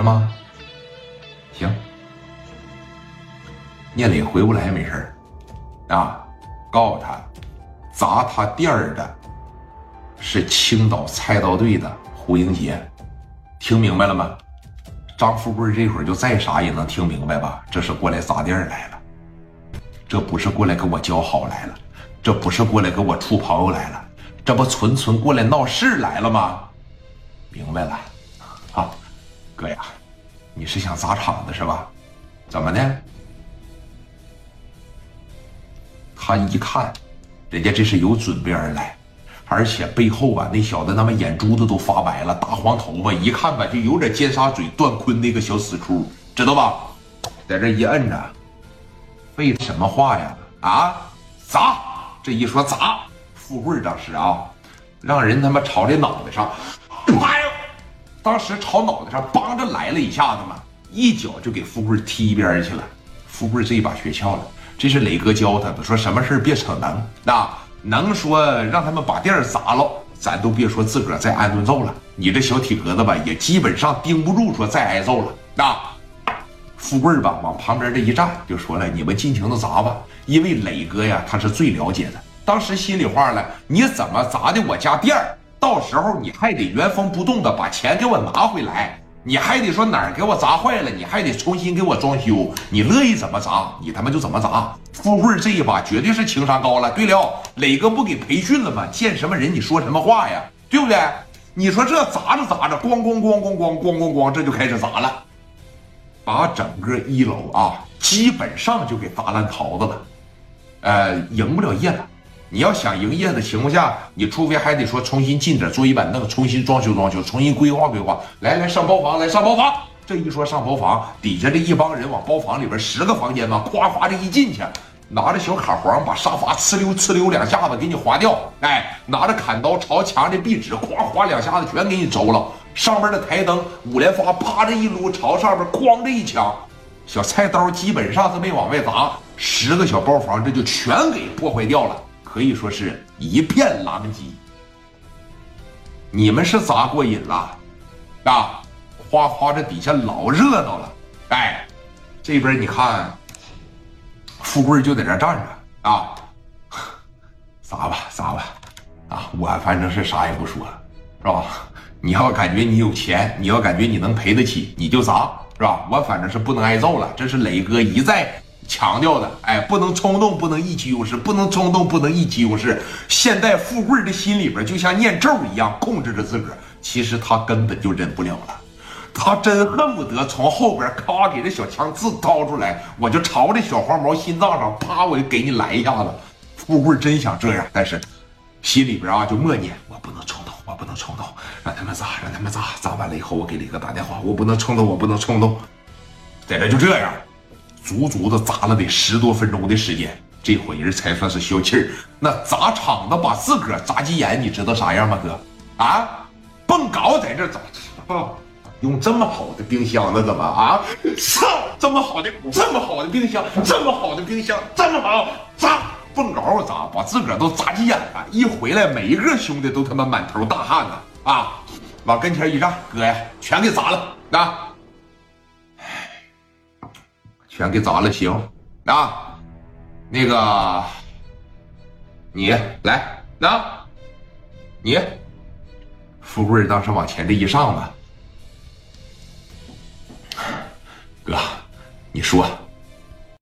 是吗？行，聂磊回不来没事啊，告诉他，砸他店儿的是青岛菜刀队的胡英杰，听明白了吗？张富贵这会儿就再傻也能听明白吧？这是过来砸店来了，这不是过来跟我交好来了，这不是过来跟我处朋友来了，这不纯纯过来闹事来了吗？明白了，哥呀，你是想砸场子是吧？怎么的？他一看，人家这是有准备而来。而且背后吧，那小子他妈眼珠子都发白了，大黄头发，一看吧就有点尖沙嘴段坤那个小死出，知道吧？在这一摁着，废什么话呀？啊，砸！这一说砸，富贵当时啊，让人他妈朝这脑袋上，当时朝脑袋上梆着来了一下子嘛，一脚就给富贵踢一边去了。富贵这一把学翘了，这是磊哥教他的，说什么事别逞能，那。能说让他们把店砸了，咱都别说自个儿再挨顿揍了。你这小体格子吧，也基本上盯不住，说再挨揍了。那富贵吧，往旁边这一站，就说了：“你们尽情的砸吧，因为磊哥呀，他是最了解的。当时心里话了，你怎么砸的我家店儿？到时候你还得原封不动的把钱给我拿回来。”你还得说哪儿给我砸坏了，你还得重新给我装修。你乐意怎么砸，你他妈就怎么砸。富贵这一把绝对是情商高了。对了，磊哥不给培训了吗？见什么人你说什么话呀？对不对？你说这砸着砸着，咣咣咣咣咣咣咣咣，这就开始砸了，把整个一楼啊，基本上就给砸烂桃子了。呃，赢不了业了。你要想营业的情况下，你除非还得说重新进点桌椅板凳，重新装修装修，重新规划规划。来来上包房，来上包房。这一说上包房，底下这一帮人往包房里边十个房间嘛，夸夸这一进去，拿着小卡簧把沙发呲溜呲溜两下子给你划掉。哎，拿着砍刀朝墙这壁纸夸划两下子全给你周了。上面的台灯五连发啪这一撸，朝上面哐这一抢，小菜刀基本上是没往外砸，十个小包房这就全给破坏掉了。可以说是一片狼藉。你们是砸过瘾了啊？哗哗，这底下老热闹了。哎，这边你看，富贵就在这站着啊。砸吧，砸吧，啊！我反正是啥也不说，是吧？你要感觉你有钱，你要感觉你能赔得起，你就砸，是吧？我反正是不能挨揍了。这是磊哥一再。强调的，哎，不能冲动，不能意气用事，不能冲动，不能意气用事。现在富贵的心里边就像念咒一样，控制着自个儿。其实他根本就忍不了了，他真恨不得从后边咔给这小枪自掏出来，我就朝这小黄毛心脏上啪，我就给你来一下子。富贵真想这样，但是心里边啊就默念：我不能冲动，我不能冲动，让他们砸，让他们砸，砸完了以后我给李哥打电话，我不能冲动，我不能冲动。在这就这样。足足的砸了得十多分钟的时间，这伙人才算是消气儿。那砸场子把自个儿砸急眼，你知道啥样吗，哥？啊，蹦高在这砸，用这么好的冰箱呢怎么啊？操，这么好的这么好的冰箱，这么好的冰箱，这么好砸，蹦高砸，把自个儿都砸急眼了。一回来，每一个兄弟都他妈满头大汗呢，啊，往跟前一站，哥呀，全给砸了啊！全给砸了，行啊，那个，你来，那，你，富贵当时往前这一上吧，哥，你说。